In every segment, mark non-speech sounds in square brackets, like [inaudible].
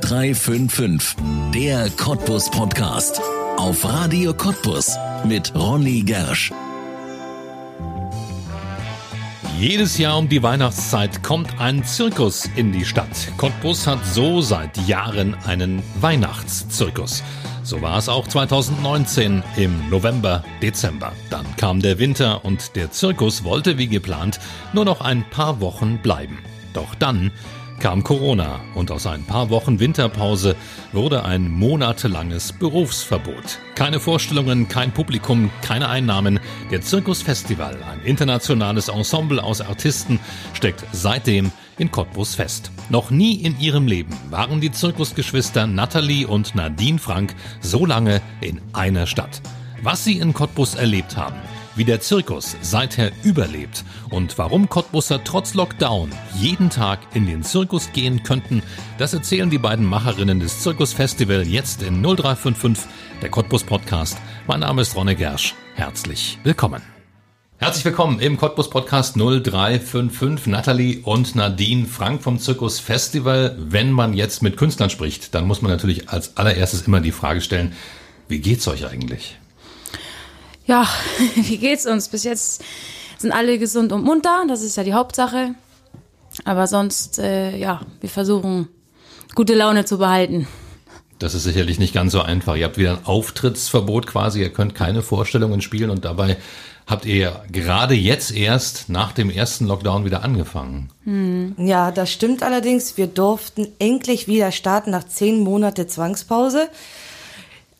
0355, der Cottbus Podcast. Auf Radio Cottbus mit Ronny Gersch. Jedes Jahr um die Weihnachtszeit kommt ein Zirkus in die Stadt. Cottbus hat so seit Jahren einen Weihnachtszirkus. So war es auch 2019 im November, Dezember. Dann kam der Winter und der Zirkus wollte wie geplant nur noch ein paar Wochen bleiben. Doch dann kam Corona und aus ein paar Wochen Winterpause wurde ein monatelanges Berufsverbot. Keine Vorstellungen, kein Publikum, keine Einnahmen. Der Zirkusfestival, ein internationales Ensemble aus Artisten, steckt seitdem in Cottbus fest. Noch nie in ihrem Leben waren die Zirkusgeschwister Nathalie und Nadine Frank so lange in einer Stadt. Was sie in Cottbus erlebt haben, wie der Zirkus seither überlebt und warum Cottbusser trotz Lockdown jeden Tag in den Zirkus gehen könnten, das erzählen die beiden Macherinnen des Zirkusfestival jetzt in 0355, der Cottbus Podcast. Mein Name ist Ronne Gersch. Herzlich willkommen. Herzlich willkommen im Cottbus Podcast 0355, Nathalie und Nadine Frank vom Zirkus Festival. Wenn man jetzt mit Künstlern spricht, dann muss man natürlich als allererstes immer die Frage stellen, wie geht's euch eigentlich? Ja, [laughs] wie geht's uns? Bis jetzt sind alle gesund und munter, das ist ja die Hauptsache. Aber sonst, äh, ja, wir versuchen, gute Laune zu behalten. Das ist sicherlich nicht ganz so einfach. Ihr habt wieder ein Auftrittsverbot quasi, ihr könnt keine Vorstellungen spielen und dabei habt ihr gerade jetzt erst nach dem ersten Lockdown wieder angefangen. Hm. Ja, das stimmt allerdings. Wir durften endlich wieder starten nach zehn Monate Zwangspause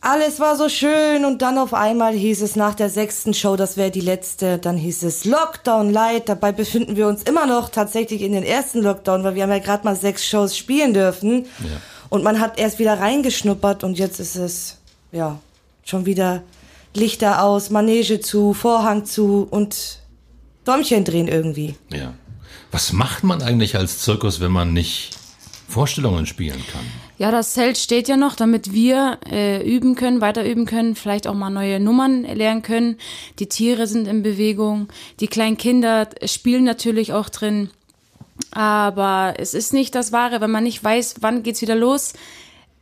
alles war so schön und dann auf einmal hieß es nach der sechsten Show, das wäre die letzte, dann hieß es Lockdown Light. Dabei befinden wir uns immer noch tatsächlich in den ersten Lockdown, weil wir haben ja gerade mal sechs Shows spielen dürfen. Ja. Und man hat erst wieder reingeschnuppert und jetzt ist es, ja, schon wieder Lichter aus, Manege zu, Vorhang zu und Däumchen drehen irgendwie. Ja. Was macht man eigentlich als Zirkus, wenn man nicht Vorstellungen spielen kann? Ja, das Zelt steht ja noch, damit wir äh, üben können, weiter üben können, vielleicht auch mal neue Nummern lernen können. Die Tiere sind in Bewegung, die kleinen Kinder spielen natürlich auch drin. Aber es ist nicht das Wahre, wenn man nicht weiß, wann geht's wieder los,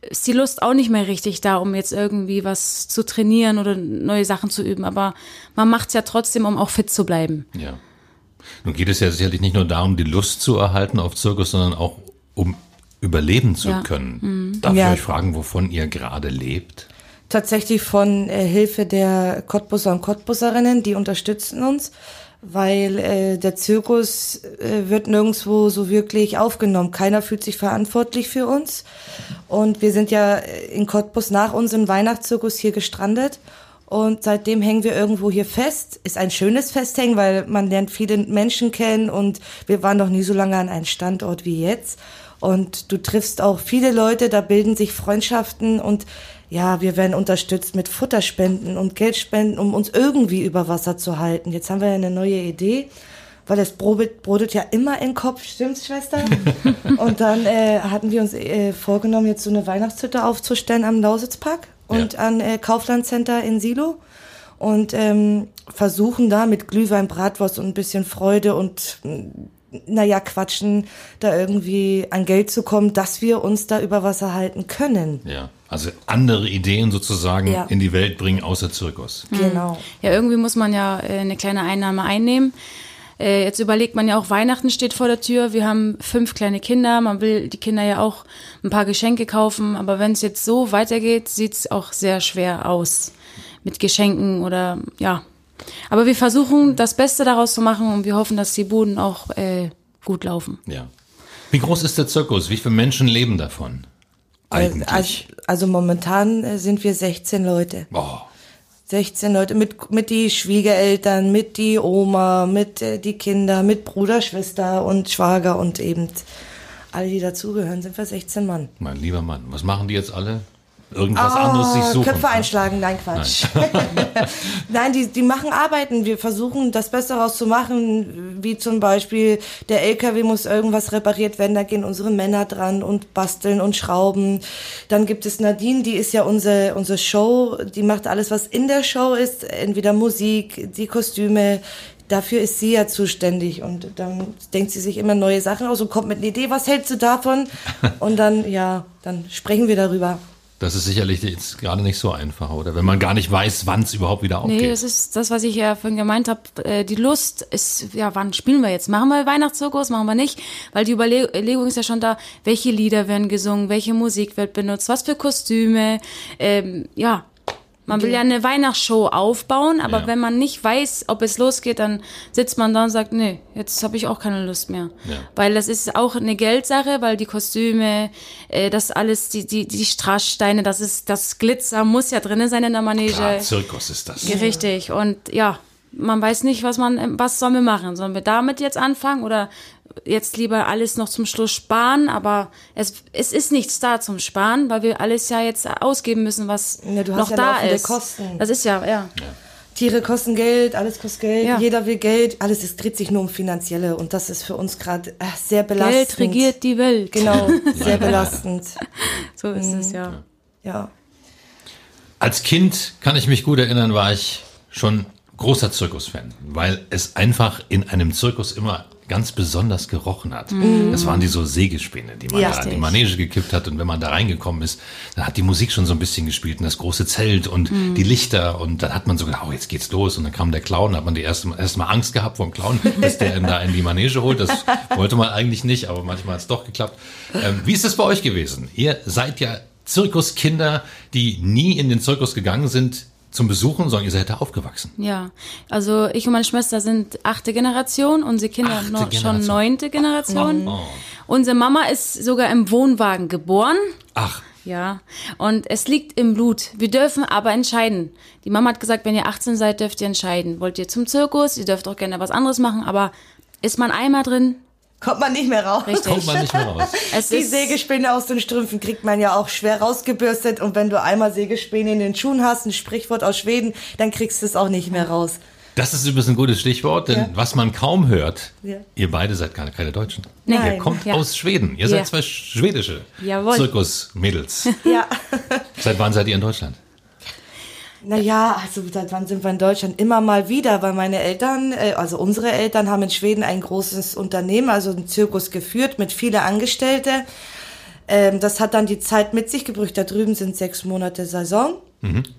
ist die Lust auch nicht mehr richtig da, um jetzt irgendwie was zu trainieren oder neue Sachen zu üben. Aber man macht's ja trotzdem, um auch fit zu bleiben. Ja. Nun geht es ja sicherlich nicht nur darum, die Lust zu erhalten auf Zirkus, sondern auch um überleben zu ja. können. Mhm. Darf ja. ich euch fragen, wovon ihr gerade lebt? Tatsächlich von äh, Hilfe der Cottbusser und Cottbusserinnen, die unterstützen uns, weil äh, der Zirkus äh, wird nirgendwo so wirklich aufgenommen. Keiner fühlt sich verantwortlich für uns. Und wir sind ja in Cottbus nach unserem Weihnachtszirkus hier gestrandet. Und seitdem hängen wir irgendwo hier fest. Ist ein schönes Festhängen, weil man lernt viele Menschen kennen und wir waren noch nie so lange an einem Standort wie jetzt. Und du triffst auch viele Leute, da bilden sich Freundschaften und ja, wir werden unterstützt mit Futterspenden und Geldspenden, um uns irgendwie über Wasser zu halten. Jetzt haben wir eine neue Idee, weil es brodelt, brodelt ja immer im Kopf, stimmt's, Schwester? [laughs] und dann äh, hatten wir uns äh, vorgenommen, jetzt so eine Weihnachtshütte aufzustellen am Lausitzpark und ja. an äh, Kaufland Center in Silo und ähm, versuchen da mit Glühwein, Bratwurst und ein bisschen Freude und naja, quatschen, da irgendwie an Geld zu kommen, dass wir uns da über Wasser halten können. Ja, also andere Ideen sozusagen ja. in die Welt bringen außer Zirkus. Mhm. Genau. Ja, irgendwie muss man ja äh, eine kleine Einnahme einnehmen. Äh, jetzt überlegt man ja auch, Weihnachten steht vor der Tür. Wir haben fünf kleine Kinder. Man will die Kinder ja auch ein paar Geschenke kaufen. Aber wenn es jetzt so weitergeht, sieht es auch sehr schwer aus mit Geschenken oder ja, aber wir versuchen, das Beste daraus zu machen und wir hoffen, dass die Buden auch äh, gut laufen. Ja. Wie groß ist der Zirkus? Wie viele Menschen leben davon? Eigentlich? Also, also momentan äh, sind wir 16 Leute. Oh. 16 Leute mit, mit die Schwiegereltern, mit die Oma, mit äh, die Kinder, mit Bruder, Schwester und Schwager und eben alle, die dazugehören, sind wir 16 Mann. Mein lieber Mann, was machen die jetzt alle? Irgendwas oh, anderes sich suchen. Köpfe einschlagen, nein, Quatsch. Nein, [laughs] nein die, die machen Arbeiten. Wir versuchen, das Beste daraus zu machen, wie zum Beispiel der LKW muss irgendwas repariert werden, da gehen unsere Männer dran und basteln und schrauben. Dann gibt es Nadine, die ist ja unsere, unsere Show, die macht alles, was in der Show ist, entweder Musik, die Kostüme, dafür ist sie ja zuständig und dann denkt sie sich immer neue Sachen aus und kommt mit einer Idee, was hältst du davon? [laughs] Und dann, ja, dann sprechen wir darüber. Das ist sicherlich jetzt gerade nicht so einfach, oder? Wenn man gar nicht weiß, wann es überhaupt wieder aufgeht. Nee, das ist das, was ich ja vorhin gemeint habe. Äh, die Lust ist, ja, wann spielen wir jetzt? Machen wir Weihnachtszirkus, machen wir nicht? Weil die Überlegung ist ja schon da, welche Lieder werden gesungen, welche Musik wird benutzt, was für Kostüme, ähm, ja, man will ja eine Weihnachtsshow aufbauen, aber Ja. wenn man nicht weiß, ob es losgeht, dann sitzt man da und sagt, nee, jetzt habe ich auch keine Lust mehr. Ja. Weil das ist auch eine Geldsache, weil die Kostüme, äh, das alles, die, die, die Strasssteine, das ist, das Glitzer muss ja drinne sein in der Manege. Klar, Zirkus ist das. Richtig. Und ja, man weiß nicht, was man, was sollen wir machen? Sollen wir damit jetzt anfangen oder jetzt lieber alles noch zum Schluss sparen? Aber es, es ist nichts da zum Sparen, weil wir alles ja jetzt ausgeben müssen, was Ja, du hast noch ja da ist. Kosten. Das ist ja, ja. Tiere kosten Geld, alles kostet Geld, Ja. jeder will Geld, alles es dreht sich nur um finanzielle und das ist für uns gerade äh, sehr belastend. Geld regiert die Welt. Genau, [laughs] sehr belastend. So ist Mhm. es ja. Ja. Als Kind kann ich mich gut erinnern, war ich schon großer Zirkusfan, weil es einfach in einem Zirkus immer ganz besonders gerochen hat. Das waren die so Sägespäne, die man Ja. da in die Manege gekippt hat und wenn man da reingekommen ist, dann hat die Musik schon so ein bisschen gespielt und das große Zelt und die Lichter und dann hat man so gedacht, oh, jetzt geht's los und dann kam der Clown, hat man die erste erst mal Angst gehabt vor dem Clown, [laughs] dass der ihn da in die Manege holt. Das wollte man eigentlich nicht, aber manchmal hat es doch geklappt. Ähm, wie ist es bei euch gewesen? Ihr seid ja Zirkuskinder, die nie in den Zirkus gegangen sind zum Besuchen, sondern ihr seid da aufgewachsen. Ja, also ich und meine Schwester sind achte Generation, unsere Kinder Achte noch schon Generation. neunte Generation. Oh. Unsere Mama ist sogar im Wohnwagen geboren. Ach, Ja, und es liegt im Blut. Wir dürfen aber entscheiden. Die Mama hat gesagt, wenn ihr 18 seid, dürft ihr entscheiden. Wollt ihr zum Zirkus? Ihr dürft auch gerne was anderes machen, aber ist man einmal drin? Kommt man nicht mehr raus. Richtig. kommt man nicht mehr raus. Es Die ist, Sägespäne aus den Strümpfen kriegt man ja auch schwer rausgebürstet und wenn du einmal Sägespäne in den Schuhen hast, ein Sprichwort aus Schweden, dann kriegst du es auch nicht mehr raus. Das ist übrigens ein gutes Stichwort, denn Ja. was man kaum hört, Ja. ihr beide seid gar keine Deutschen. Nee. Ihr Nein. kommt Ja. aus Schweden. Ihr Ja. seid zwei schwedische Jawohl. Zirkusmädels. Ja. Seit wann seid ihr in Deutschland? Naja, also seit wann sind wir in Deutschland? Immer mal wieder, weil meine Eltern, äh, also unsere Eltern haben in Schweden ein großes Unternehmen, also einen Zirkus geführt mit viele Angestellte. Ähm, das hat dann die Zeit mit sich gebracht. Da drüben sind sechs Monate Saison.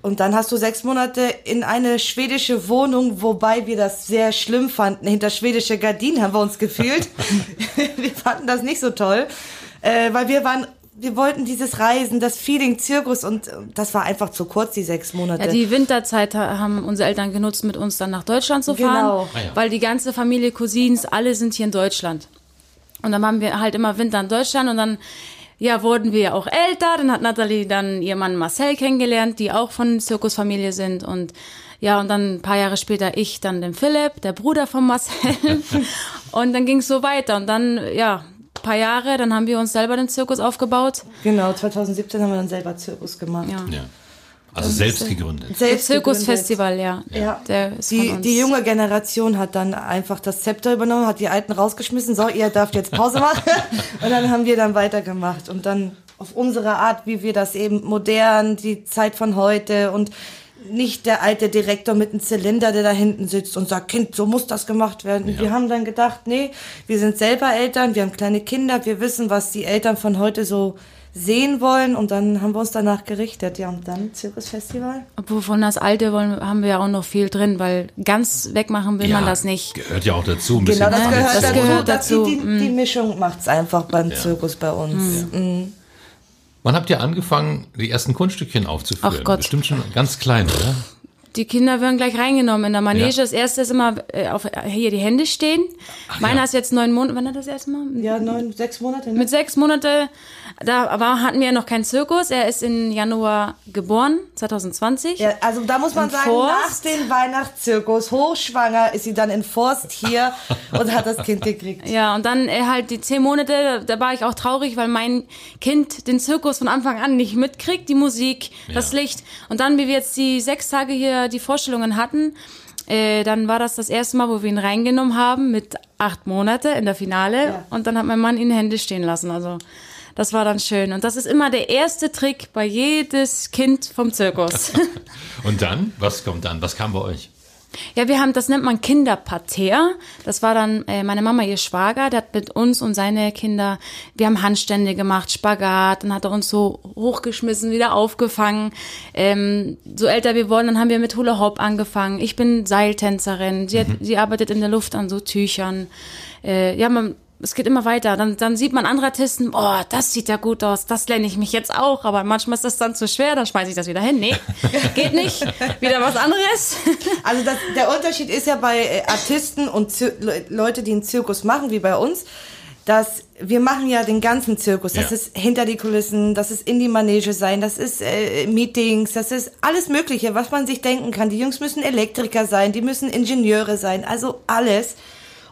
Und dann hast du sechs Monate in eine schwedische Wohnung, wobei wir das sehr schlimm fanden. Hinter schwedische Gardinen haben wir uns gefühlt. [laughs] [laughs] wir fanden das nicht so toll, äh, weil wir waren, wir wollten dieses Reisen, das Feeling Zirkus und äh, das war einfach zu kurz, die sechs Monate. ja, die Winterzeit ha- haben unsere Eltern genutzt, mit uns dann nach Deutschland zu fahren. Genau. Ah ja. Weil die ganze Familie, Cousins, alle sind hier in Deutschland. Und dann waren wir halt immer Winter in Deutschland und dann ja, wurden wir ja auch älter. Dann hat Nathalie dann ihren Mann Marcel kennengelernt, die auch von Zirkusfamilie sind. Und ja, und dann ein paar Jahre später ich, dann den Philipp, der Bruder von Marcel. [laughs] und dann ging es so weiter. Und dann, ja, paar Jahre, dann haben wir uns selber den Zirkus aufgebaut. Genau, 2017 haben wir dann selber Zirkus gemacht. Ja. Ja. Also selbst gegründet. Selbst Zirkusfestival, ja. Ja. Der Die, die junge Generation hat dann einfach das Zepter übernommen, hat die Alten rausgeschmissen, so, ihr dürft jetzt Pause [laughs] machen. und dann haben wir dann weitergemacht. Und dann auf unsere Art, wie wir das eben modern, die Zeit von heute und nicht der alte Direktor mit einem Zylinder, der da hinten sitzt und sagt, Kind, so muss das gemacht werden. Wir haben dann gedacht, nee, wir sind selber Eltern, wir haben kleine Kinder, wir wissen, was die Eltern von heute so sehen wollen und dann haben wir uns danach gerichtet. Ja, und dann Zirkusfestival. Obwohl von das Alte wollen, haben wir ja auch noch viel drin, weil ganz wegmachen will man das nicht. Gehört ja auch dazu. Ein bisschen Genau, das gehört Das dazu. gehört Das- dazu. Die, die, die Mischung macht's einfach beim Zirkus bei uns. Mhm. Wann habt ihr angefangen, die ersten Kunststückchen aufzuführen? Ach Gott. Bestimmt schon ganz klein, oder? Die Kinder werden gleich reingenommen in der Manege. Ja. Das erste ist immer äh, auf hier die Hände stehen. Meiner ja. ist jetzt neun Monate. Wann hat das erste Mal? Ja, neun, sechs Monate. Ne? Mit sechs Monate, da aber hatten wir ja noch keinen Zirkus. Er ist im Januar geboren, 2020. Ja, also da muss man Im sagen, Forst? nach dem Weihnachtszirkus, hochschwanger, ist sie dann in Forst hier [laughs] und hat das Kind gekriegt. Ja, und dann äh, halt die zehn Monate, da war ich auch traurig, weil mein Kind den Zirkus von Anfang an nicht mitkriegt, die Musik, das Ja. Licht. Und dann, wie wir jetzt die sechs Tage hier die Vorstellungen hatten, äh, dann war das das erste Mal, wo wir ihn reingenommen haben mit acht Monate in der Finale. Ja. Und dann hat mein Mann ihn in Hände stehen lassen. Also das war dann schön. Und das ist immer der erste Trick bei jedes Kind vom Zirkus. [laughs] Und dann? Was kommt dann? Was kam bei euch? Ja, wir haben, das nennt man Kinderparterre. Das war dann äh, meine Mama, ihr Schwager, der hat mit uns und seine Kinder, wir haben Handstände gemacht, Spagat, dann hat er uns so hochgeschmissen, wieder aufgefangen. Ähm, so älter wir wollen, dann haben wir mit Hula Hoop angefangen. Ich bin Seiltänzerin, sie, hat, sie arbeitet in der Luft an so Tüchern. Äh, ja, man, es geht immer weiter. Dann, dann sieht man andere Artisten, oh, das sieht ja gut aus, das lerne ich mich jetzt auch, aber manchmal ist das dann zu schwer, dann schmeiße ich das wieder hin. Nee, [laughs] geht nicht. Wieder was anderes. [laughs] Also das, der Unterschied ist ja bei äh, Artisten und Zir Le- Leute, die einen Zirkus machen, wie bei uns, dass wir machen ja den ganzen Zirkus. Das Ja. ist hinter die Kulissen, das ist in die Manege sein, das ist äh, Meetings, das ist alles Mögliche, was man sich denken kann. Die Jungs müssen Elektriker sein, die müssen Ingenieure sein, also alles.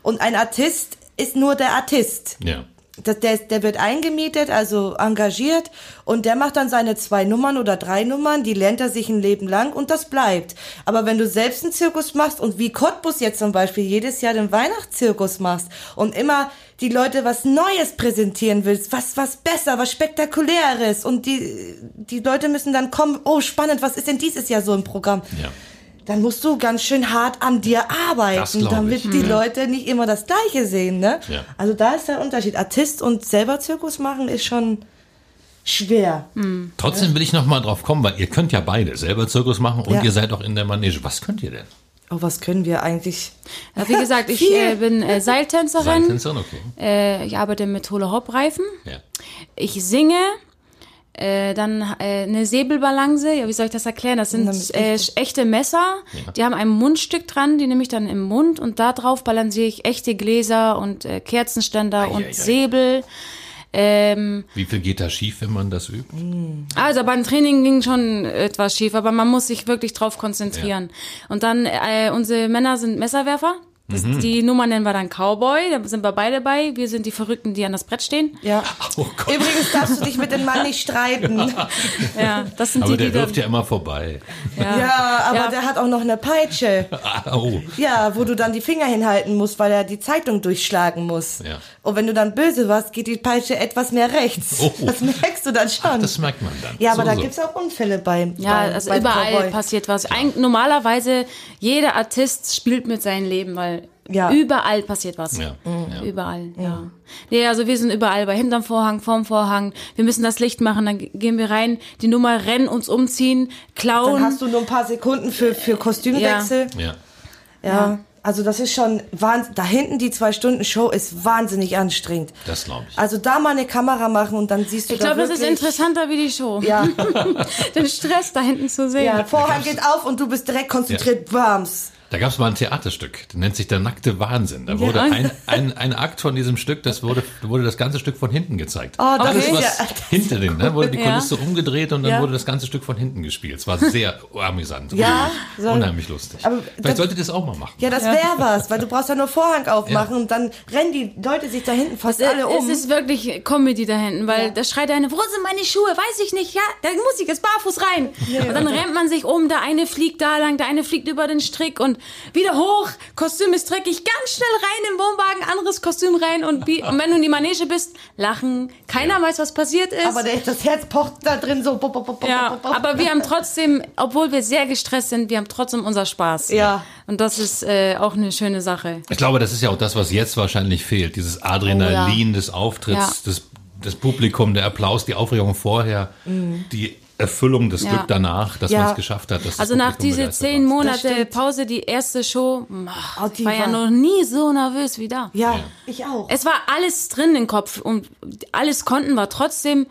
Und ein Artist ist nur der Artist. Ja. Das, der, der wird eingemietet, also engagiert und der macht dann seine zwei Nummern oder drei Nummern, die lernt er sich ein Leben lang und das bleibt. Aber wenn du selbst einen Zirkus machst und wie Cottbus jetzt zum Beispiel jedes Jahr den Weihnachtszirkus machst und immer die Leute was Neues präsentieren willst, was, was besser, was spektakuläres und die, die Leute müssen dann kommen, oh spannend, was ist denn dieses Jahr so im Programm? Ja. Dann musst du ganz schön hart an dir arbeiten, damit ich. die Mhm. Leute nicht immer das Gleiche sehen, ne? Ja. Also da ist der Unterschied. Artist und selber Zirkus machen ist schon schwer. Trotzdem will ich noch mal drauf kommen, weil ihr könnt ja beide selber Zirkus machen und Ja. ihr seid auch in der Manege. Was könnt ihr denn? Oh, was können wir eigentlich? Ja, wie gesagt, ich äh, bin äh, Seiltänzerin. Seiltänzerin, okay. Äh, ich arbeite mit Hula Hoop Reifen. Ja. Ich singe. Äh, dann äh, eine Säbelbalance, ja, wie soll ich das erklären? Das sind äh, echte Messer, die haben ein Mundstück dran, die nehme ich dann im Mund und da drauf balanciere ich echte Gläser und äh, Kerzenständer und ei, ei. Säbel. Ähm, Wie viel geht da schief, wenn man das übt? also beim Training ging schon etwas schief, aber man muss sich wirklich drauf konzentrieren. Und dann, äh, unsere Männer sind Messerwerfer. Das, Die Nummer nennen wir dann Cowboy, da sind wir beide bei. Wir sind die Verrückten, die an das Brett stehen. Ja. [laughs] Oh Gott. Übrigens darfst du dich mit dem Mann nicht streiten. [laughs] Ja, das sind Aber die, der die dann, wirft ja immer vorbei. Ja, aber Ja. der hat auch noch eine Peitsche. Ah, oh. Ja, wo du dann die Finger hinhalten musst, weil er die Zeitung durchschlagen muss. Ja. Und wenn du dann böse warst, geht die Peitsche etwas mehr rechts. Oh. Das merkst du dann schon. Das merkt man dann. ja, aber So, da so. gibt's auch Unfälle bei. Ja, bei, also beim überall Cowboy. passiert was. Eig normalerweise, jeder Artist spielt mit seinem Leben, weil Ja. überall passiert was. Ja, ja. Überall, ja. Nee, also wir sind überall bei hinterm Vorhang, vorm Vorhang. Wir müssen das Licht machen, dann ge- gehen wir rein, die Nummer rennen, uns umziehen, klauen. Dann hast du nur ein paar Sekunden für, für Kostümwechsel. Ja. Ja. Also das ist schon Wahnsinn. Da hinten die zwei Stunden Show ist wahnsinnig anstrengend. Das glaube ich. Also da mal eine Kamera machen und dann siehst du ich da glaube, das ist interessanter wie die Show. Ja, [laughs] Den Stress da hinten zu sehen. ja. Vorhang geht auf und du bist direkt konzentriert. Bams. Da gab es mal ein Theaterstück, das nennt sich Der nackte Wahnsinn. Da wurde Ja. [laughs] ein, ein, ein Akt von diesem Stück, das wurde, wurde das ganze Stück von hinten gezeigt. Oh, das Alles, ist was ja- hinter den, ne, wurde die Ja. Kulisse umgedreht und dann Ja. wurde das ganze Stück von hinten gespielt. Es war sehr amüsant. Ja, unheimlich, so- unheimlich lustig. Aber Vielleicht das- solltet ihr das auch mal machen. Ja, das wäre was, weil du brauchst ja nur Vorhang aufmachen und dann rennen die Leute sich da hinten fast alle um. Es ist wirklich Comedy da hinten, weil Ja. da schreit einer, wo sind meine Schuhe? Weiß ich nicht. Ja, da muss ich jetzt barfuß rein. Und dann rennt man sich um, der eine fliegt da lang, der eine fliegt über den Strick und wieder hoch. Kostüm ist dreckig, ganz schnell rein im Wohnwagen, anderes Kostüm rein und, wie, und [laughs] wenn du in die Manege bist, lachen. Keiner weiß, was passiert ist. aber der, das Herz pocht da drin so. Bop, bop, bop, ja, aber wir haben [laughs] trotzdem, obwohl wir sehr gestresst sind, wir haben trotzdem unser Spaß. Ja. Und das ist äh, auch eine schöne Sache. Ich glaube, das ist ja auch das, was jetzt wahrscheinlich fehlt. Dieses Adrenalin des Auftritts, Ja. das, das Publikum, der Applaus, die Aufregung vorher, die Erfüllung, das Ja. Glück danach, dass Ja. man es geschafft hat. Also nach diese zehn war. Monate. Pause, die erste Show, ach, Oh, die ich war ja war- noch nie so nervös wie da. Ja, Ja. ich auch. Es war alles drin im Kopf und alles konnten wir trotzdem.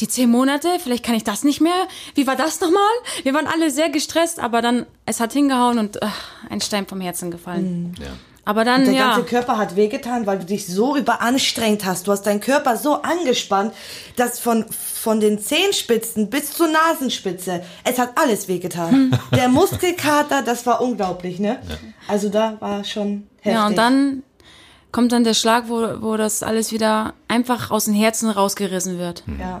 Die zehn Monate, vielleicht kann ich das nicht mehr. Wie war das nochmal? Wir waren alle sehr gestresst, aber dann, es hat hingehauen und ach, ein Stein vom Herzen gefallen. Ja. Aber dann, Der ja. ganze Körper hat wehgetan, weil du dich so überanstrengt hast. Du hast deinen Körper so angespannt, dass von, von den Zehenspitzen bis zur Nasenspitze, es hat alles wehgetan. [laughs] Der Muskelkater, das war unglaublich, ne? Also da war schon heftig. Ja, und dann kommt dann der Schlag, wo, wo das alles wieder einfach aus dem Herzen rausgerissen wird. Ja.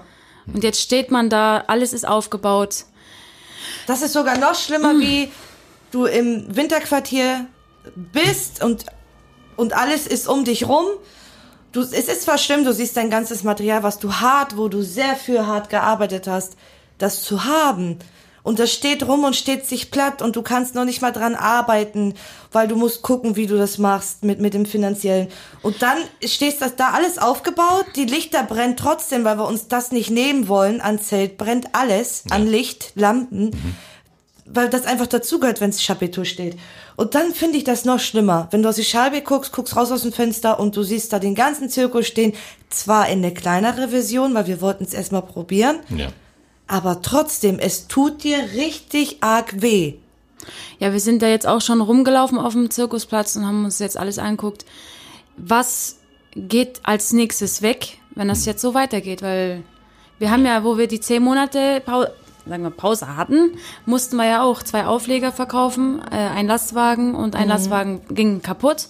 Und jetzt steht man da, alles ist aufgebaut. Das ist sogar noch schlimmer, wie du im Winterquartier bist und, und alles ist um dich rum. Du, es ist zwar schlimm, du siehst dein ganzes Material, was du hart, wo du sehr für hart gearbeitet hast, das zu haben Und das steht rum und steht sich platt und du kannst noch nicht mal dran arbeiten, weil du musst gucken, wie du das machst mit, mit dem finanziellen. Und dann stehst das da alles aufgebaut, die Lichter brennen trotzdem, weil wir uns das nicht nehmen wollen. An Zelt brennt alles, an Licht, Lampen, weil das einfach dazugehört, wenn es Chapiteau steht. Und dann finde ich das noch schlimmer. Wenn du aus die Scheibe guckst, guckst raus aus dem Fenster und du siehst da den ganzen Zirkus stehen. Zwar in eine kleinere Version, weil wir wollten es erstmal probieren. Ja. Aber trotzdem, es tut dir richtig arg weh. Ja, wir sind da jetzt auch schon rumgelaufen auf dem Zirkusplatz und haben uns jetzt alles angeguckt. Was geht als nächstes weg, wenn das jetzt so weitergeht? Weil wir haben ja, wo wir die zehn Monate sagen wir, Pause hatten, mussten wir ja auch zwei Aufleger verkaufen, äh, ein Lastwagen und ein Lastwagen ging kaputt.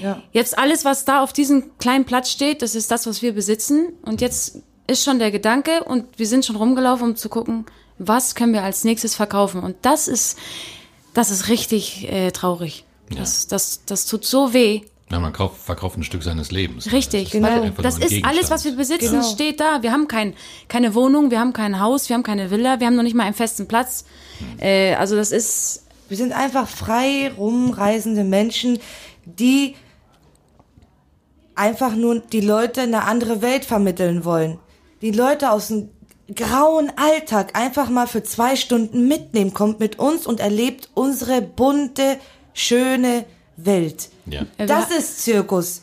Ja. Jetzt alles, was da auf diesem kleinen Platz steht, das ist das, was wir besitzen. Und jetzt ist schon der Gedanke und wir sind schon rumgelaufen, um zu gucken, was können wir als nächstes verkaufen. Und das ist, das ist richtig äh, traurig. Das, das, das tut so weh. Na, man kauft, verkauft ein Stück seines Lebens. Richtig, Genau. weil Einfach das nur ein ist alles, was wir besitzen, Genau. steht da. Wir haben kein, keine Wohnung, wir haben kein Haus, wir haben keine Villa, wir haben noch nicht mal einen festen Platz. Äh, also das ist, Wir sind einfach frei rumreisende Menschen, die einfach nur die Leute eine andere Welt vermitteln wollen. Die Leute aus dem grauen Alltag einfach mal für zwei Stunden mitnehmen, kommt mit uns und erlebt unsere bunte, schöne Welt. Ja. Ja, Das ist Zirkus.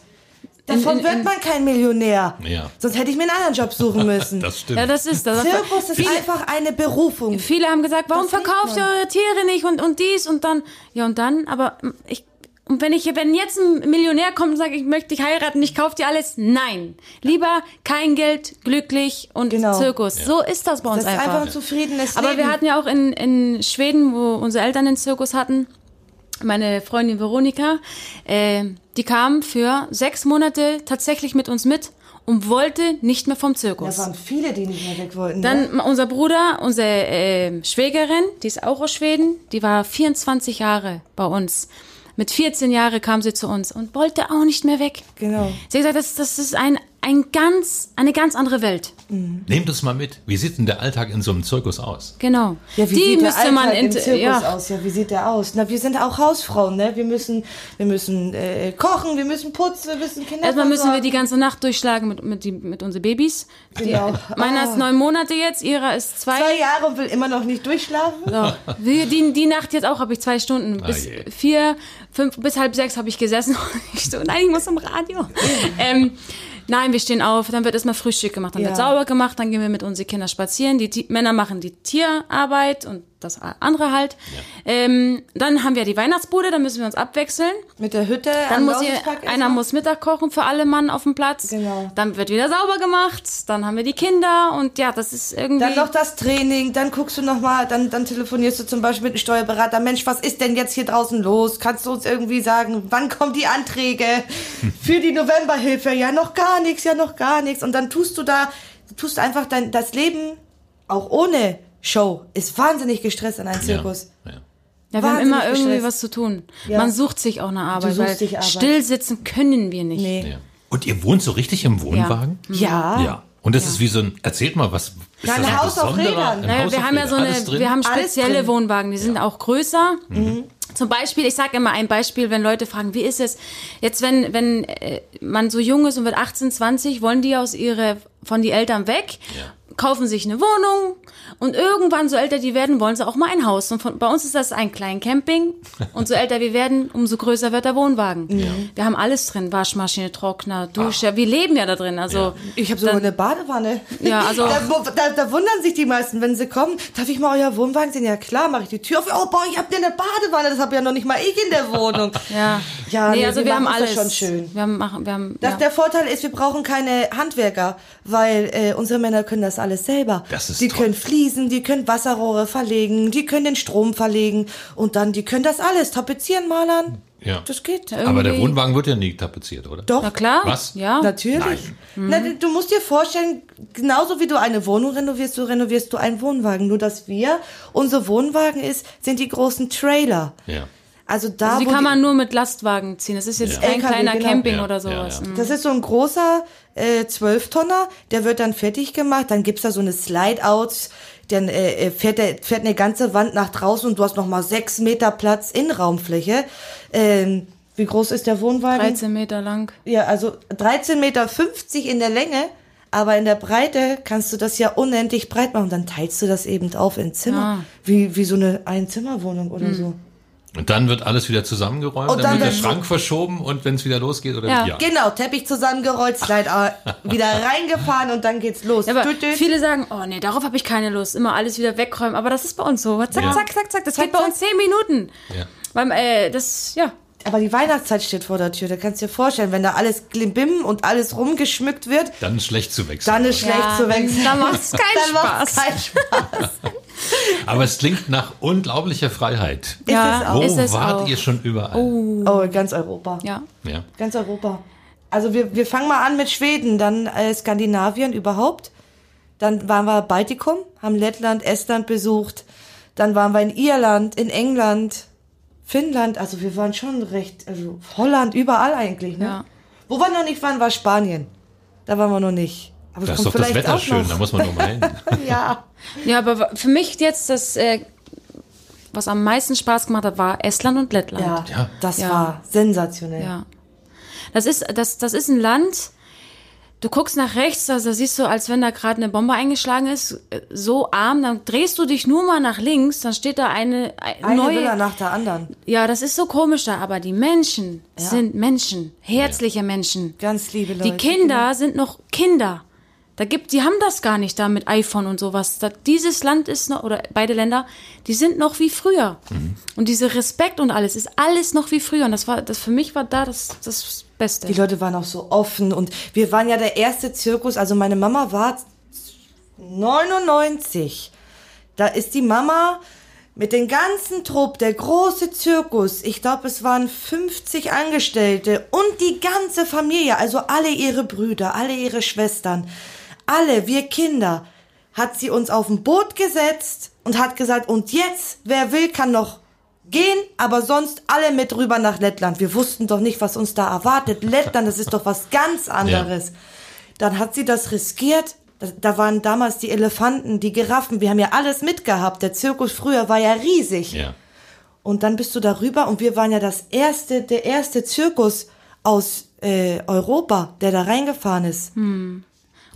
Davon in- wird in- man kein Millionär. Ja. Sonst hätte ich mir einen anderen Job suchen [laughs] müssen. Das stimmt. ja, das ist das. Zirkus ist viele, einfach eine Berufung. viele haben gesagt, warum Das verkauft ihr eure Tiere nicht und, und dies und dann, ja und dann, aber ich, und wenn ich, wenn jetzt ein Millionär kommt und sagt, ich möchte dich heiraten, ich kaufe dir alles, nein. Lieber kein Geld, glücklich und Genau. Zirkus. So ist das bei uns Das ist einfach. einfach ein zufriedenes Aber Leben. wir hatten ja auch in, in Schweden, wo unsere Eltern den Zirkus hatten, meine Freundin Veronika, äh, die kam für sechs Monate tatsächlich mit uns mit und wollte nicht mehr vom Da Zirkus. waren viele, die nicht mehr weg wollten. ne? Dann unser Bruder, unsere äh, Schwägerin, die ist auch aus Schweden, die war 24 Jahre bei uns. Mit 14 Jahren kam sie zu uns und wollte auch nicht mehr weg. Genau. Sie hat gesagt, das, das ist ein, ein ganz, eine ganz andere Welt. Nehmt es mal mit. Wie sieht denn der Alltag in so einem Zirkus aus? Genau. Ja, wie die sieht der müsste Alltag man im Zirkus ja. aus? Ja, wie sieht der aus? Na, wir sind auch Hausfrauen, ne? Wir müssen, wir müssen äh, kochen, wir müssen putzen, wir müssen Kinder Erstmal müssen wir die ganze Nacht durchschlagen mit, mit, die, mit unseren Babys. Genau. Meiner Ah. ist neun Monate jetzt, ihrer ist zwei. zwei Jahre und will immer noch nicht durchschlafen. So. Wir- Die, die Nacht jetzt auch habe ich zwei Stunden. Bis je. vier, fünf, bis halb sechs habe ich gesessen. [laughs] Ich so, nein, ich muss zum Radio. ähm, nein, wir stehen auf, dann wird erstmal Frühstück gemacht, dann wird Ja. sauber gemacht, dann gehen wir mit unseren Kindern spazieren. Die, Ti- Männer machen die Tierarbeit und das andere halt. Ähm, dann haben wir die Weihnachtsbude, dann müssen wir uns abwechseln. Mit der Hütte. Dann muss hier, einer muss Mittag kochen für alle Mann auf dem Platz. Genau. Dann wird wieder sauber gemacht. Dann haben wir die Kinder und ja, das ist irgendwie. Dann noch das Training, dann guckst du noch mal, dann, dann telefonierst du zum Beispiel mit einem Steuerberater. Mensch, was ist denn jetzt hier draußen los? Kannst du uns irgendwie sagen, wann kommen die Anträge für die Novemberhilfe? Ja, noch gar nichts, ja, noch gar nichts. Und dann tust du da, du tust einfach dein, das Leben, auch ohne Show, ist wahnsinnig gestresst an einem Zirkus. Ja. Ja. Ja, wir haben immer irgendwie gestresst. was zu tun. Ja. Man sucht sich auch eine Arbeit, suchst weil dich Arbeit. still sitzen können wir nicht. Nee. Ja. Und ihr wohnt so richtig im Wohnwagen? Ja. Ja. Und das ist wie so ein, erzählt mal, was ist Ja, ein das ein Haus auf Rädern. Naja, Haus wir auf haben ja Rädern? so eine, wir haben spezielle. Wohnwagen, die sind auch größer. Zum Beispiel, ich sage immer ein Beispiel, wenn Leute fragen, wie ist es jetzt, wenn wenn äh, man so jung ist und wird 18, 20, wollen die aus ihre von die Eltern weg, Ja. Kaufen sich eine Wohnung und irgendwann, so älter die werden, wollen sie auch mal ein Haus. Und von, bei uns ist das ein klein Camping und so älter wir werden, umso größer wird der Wohnwagen. Wir haben alles drin, Waschmaschine, Trockner, Dusche, wir leben ja da drin. Also Ich habe sogar eine Badewanne. Ja, also- da, da, da wundern sich die meisten, wenn sie kommen. Darf ich mal euer Wohnwagen sehen? Ja klar, mache ich die Tür auf. Oh boah, ich habe eine Badewanne. Das habe ja noch nicht mal ich in der Wohnung. [laughs] ja, Ja, nee, nee, also wir wir, haben alles. das schon schön. Wir haben, machen, wir haben Das, ja. Der Vorteil ist, wir brauchen keine Handwerker, weil äh, unsere Männer können das alles selber. Das ist die toll. können Fliesen, die können Wasserrohre verlegen, die können den Strom verlegen und dann die können das alles tapezieren, malern. Ja. Das geht. Aber der irgendwie- Wohnwagen wird ja nie tapeziert, oder? Doch. Na klar. Was? Ja. Natürlich. Na, du musst dir vorstellen, genauso wie du eine Wohnung renovierst, so renovierst du einen Wohnwagen. Nur dass wir, unser Wohnwagen ist, sind die großen Trailer. Ja. Also da, Also die wo kann man nur mit Lastwagen ziehen. Das ist jetzt Ja. kein LKW, kleiner genau. Camping Ja, oder ja, sowas. ja. Mhm. Das ist so ein großer äh, 12-Tonner, der wird dann fertig gemacht, dann gibt's da so eine Slide-Outs, dann äh, fährt, der, fährt eine ganze Wand nach draußen und du hast noch mal sechs Meter Platz in Raumfläche. Ähm, wie groß ist der Wohnwagen? 13 Meter lang. Ja, also 13,50 Meter in der Länge, aber in der Breite kannst du das ja unendlich breit machen. Dann teilst du das eben auf in Zimmer. Ah. Wie, wie so eine Einzimmerwohnung oder so. Und dann wird alles wieder zusammengeräumt, Und dann, dann wird der Schrank verschoben und wenn es wieder losgeht oder Ja. ja. Genau, Teppich zusammengerollt, Slide [laughs] wieder reingefahren und dann geht's los. Ja, viele sagen, oh nee, darauf habe ich keine Lust. Immer alles wieder wegräumen. Aber das ist bei uns so. Zack, Ja. zack, zack, zack. Das Zack, geht bei zack. uns zehn Minuten. Ja. Beim, äh, das, ja. Aber die Weihnachtszeit steht vor der Tür. Da kannst du dir vorstellen, wenn da alles klimbim und alles rumgeschmückt wird, Dann ist schlecht zu wechseln. dann ist schlecht Ja, zu wechseln. dann macht's keinen [laughs] Dann macht's Spaß. keinen Spaß. [laughs] [laughs] Aber es klingt nach unglaublicher Freiheit. ja, es auch. Wo ist es wart auch. ihr schon überall? Oh, ganz Europa. Ja. Ja. Ganz Europa. Also wir, wir fangen mal an mit Schweden, dann äh, Skandinavien überhaupt. Dann waren wir Baltikum, haben Lettland, Estland besucht. Dann waren wir in Irland, in England, Finnland. Also wir waren schon recht, also Holland, überall eigentlich. Ne? Ja. Wo wir noch nicht waren, war Spanien. Da waren wir noch nicht. Aber Da ist kommt doch das vielleicht Wetter auch schön, da muss man nur mal hin. [laughs] Ja. Ja, aber für mich jetzt das, äh, was am meisten Spaß gemacht hat, war Estland und Lettland. Ja, Ja. das Ja. war sensationell. Ja. Das ist, das, das ist ein Land, du guckst nach rechts, also da siehst du, als wenn da gerade eine Bombe eingeschlagen ist, äh, so arm, dann drehst du dich nur mal nach links, dann steht da eine, eine Eine neue. Villa nach der anderen. Ja, das ist so komisch da, aber die Menschen sind Menschen, herzliche Menschen. Ganz liebe Leute. Die Kinder sind noch Kinder. Da gibt, die haben das gar nicht da mit iPhone und sowas. Da, dieses Land ist noch, oder beide Länder, die sind noch wie früher. Und dieser Respekt und alles ist alles noch wie früher. Und das war, das für mich war da das, das Beste. Die Leute waren auch so offen und wir waren ja der erste Zirkus. Also meine Mama war 99. Da ist die Mama mit dem ganzen Trupp, der große Zirkus. Ich glaube, es waren 50 Angestellte und die ganze Familie, also alle ihre Brüder, alle ihre Schwestern, alle, wir Kinder, hat sie uns auf ein Boot gesetzt und hat gesagt, und jetzt, wer will, kann noch gehen, aber sonst alle mit rüber nach Lettland. Wir wussten doch nicht, was uns da erwartet. Lettland, das ist doch was ganz anderes. Dann hat sie das riskiert. Da, waren damals die Elefanten, die Giraffen, wir haben ja alles mitgehabt. Der Zirkus früher war ja riesig. Ja. Und dann bist du darüber und wir waren ja das erste, der erste Zirkus aus äh, Europa, der da reingefahren ist.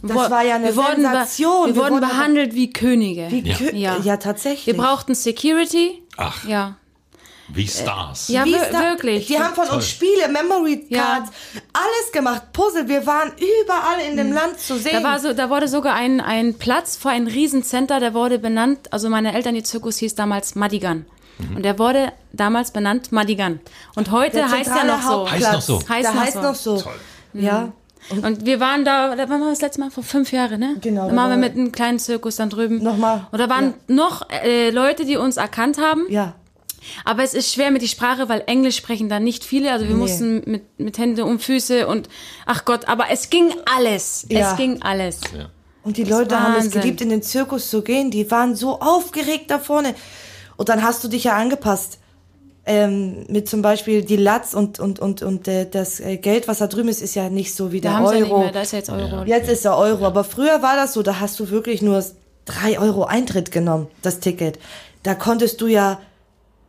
Das Wo- war ja eine wir wurden, Sensation. Wir, Wir wurden behandelt wie Könige. Wie Ja. Kö- Ja. ja. tatsächlich. wir brauchten Security. Ach, Ja. wie Stars. Ja, Wie da- wirklich. Die haben von uns Spiele, Memory Ja. Cards, alles gemacht, Puzzle. Wir waren überall in dem Land zu sehen. Da, war so, da wurde sogar ein, ein Platz vor ein Riesencenter, der wurde benannt, also meine Eltern, die Zirkus hieß damals Madigan. Und der wurde damals benannt Madigan. Und heute heißt er noch so. Heißt noch so. Heißt noch heißt so. noch so. Toll. Ja. Und wir waren da, da waren wir das letzte Mal vor fünf Jahren, ne? Genau, Da waren wir mit einem kleinen Zirkus dann drüben. Nochmal, Und da waren noch äh, Leute, die uns erkannt haben. Ja. Aber es ist schwer mit die Sprache, weil Englisch sprechen da nicht viele. Also wir Nee. mussten mit, mit Hände um Füße und ach Gott, aber es ging alles. Ja. Es ging alles. Ja. Und die Leute haben es Wahnsinn. geliebt, in den Zirkus zu gehen. Die waren so aufgeregt da vorne. Und dann hast du dich ja angepasst. Ähm, mit zum Beispiel die Latz und, und, und, und äh, das äh, Geld, was da drüben ist, ist ja nicht so wie Da der sie ja nicht Euro. mehr, da ist ja jetzt Euro. Jetzt ist der Euro, aber früher war das so, da hast du wirklich nur drei Euro Eintritt genommen, das Ticket. Da konntest du ja,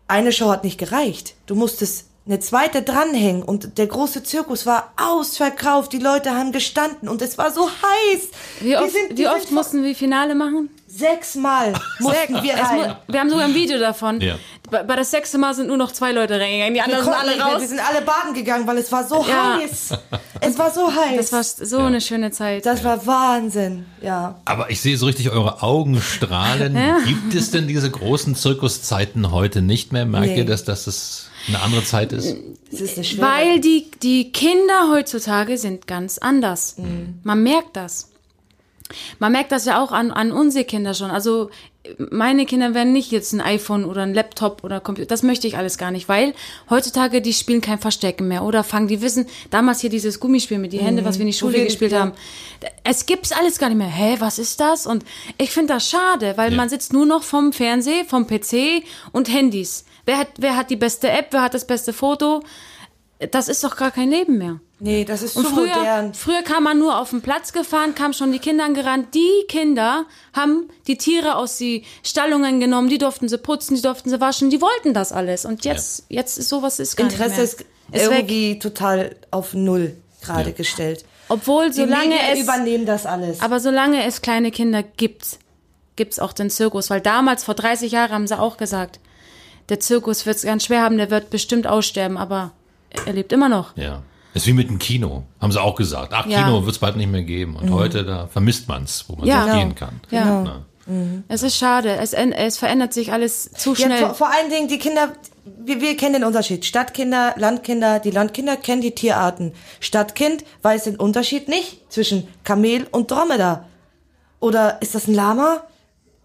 eine Show hat nicht gereicht. Du musstest eine zweite dranhängen und der große Zirkus war ausverkauft. Die Leute haben gestanden und es war so heiß. Wie oft, sind- wie oft mussten wir Finale machen? Sechsmal [laughs] mussten wir rein. wir haben sogar ein Video davon. Ja. Bei, bei das sechste Mal sind nur noch zwei Leute reingegangen. Die Wir, anderen sind alle mehr. raus. wir sind alle baden gegangen, weil es war so Ja. heiß. Es war so heiß. Das war so eine schöne Zeit. das war Wahnsinn. Ja. Aber ich sehe so richtig eure Augen strahlen. [laughs] Ja. Gibt es denn diese großen Zirkuszeiten heute nicht mehr? Merkt Nee. ihr, dass, dass das eine andere Zeit ist? Es ist eine Weil die, die Kinder heutzutage sind ganz anders. Mhm. Man merkt das. Man merkt das ja auch an, an unsere Kinder schon. Also meine Kinder werden nicht jetzt ein iPhone oder ein Laptop oder Computer. Das möchte ich alles gar nicht, weil heutzutage die spielen kein Verstecken mehr oder fangen die wissen. Damals hier dieses Gummispiel mit die Hände, was wir in die Schule gespielt haben. Es gibt's alles gar nicht mehr. Hä, was ist das? Und ich finde das schade, weil Ja. man sitzt nur noch vom Fernseher, vom PC und Handys. Wer hat, wer hat die beste App? Wer hat das beste Foto? Das ist doch gar kein Leben mehr. Nee, das ist Und zu früher, modern. früher kam man nur auf den Platz gefahren, kam schon die Kinder angerannt. Die Kinder haben die Tiere aus die Stallungen genommen, die durften sie putzen, die durften sie waschen, die wollten das alles. Und jetzt, jetzt ist sowas ist gar Interesse nicht ist, mehr. ist weg. irgendwie total auf Null gerade Ja. gestellt. Obwohl, Die solange Medien es, übernehmen das alles. aber solange es kleine Kinder gibt, gibt's auch den Zirkus. Weil damals, vor 30 Jahren, haben sie auch gesagt, der Zirkus wird's ganz schwer haben, der wird bestimmt aussterben, aber er lebt immer noch. Ja. Ist wie mit dem Kino, haben sie auch gesagt. Ach, Ja. Kino wird es bald nicht mehr geben. Und heute, da vermisst man es, wo man Ja. so Genau. gehen kann. Ja. Na. Es ist schade. Es, es verändert sich alles zu Ja, schnell. vor, vor allen Dingen die Kinder, wir, wir kennen den Unterschied. Stadtkinder, Landkinder, die Landkinder kennen die Tierarten. Stadtkind weiß den Unterschied nicht zwischen Kamel und Dromedar. Oder ist das ein Lama?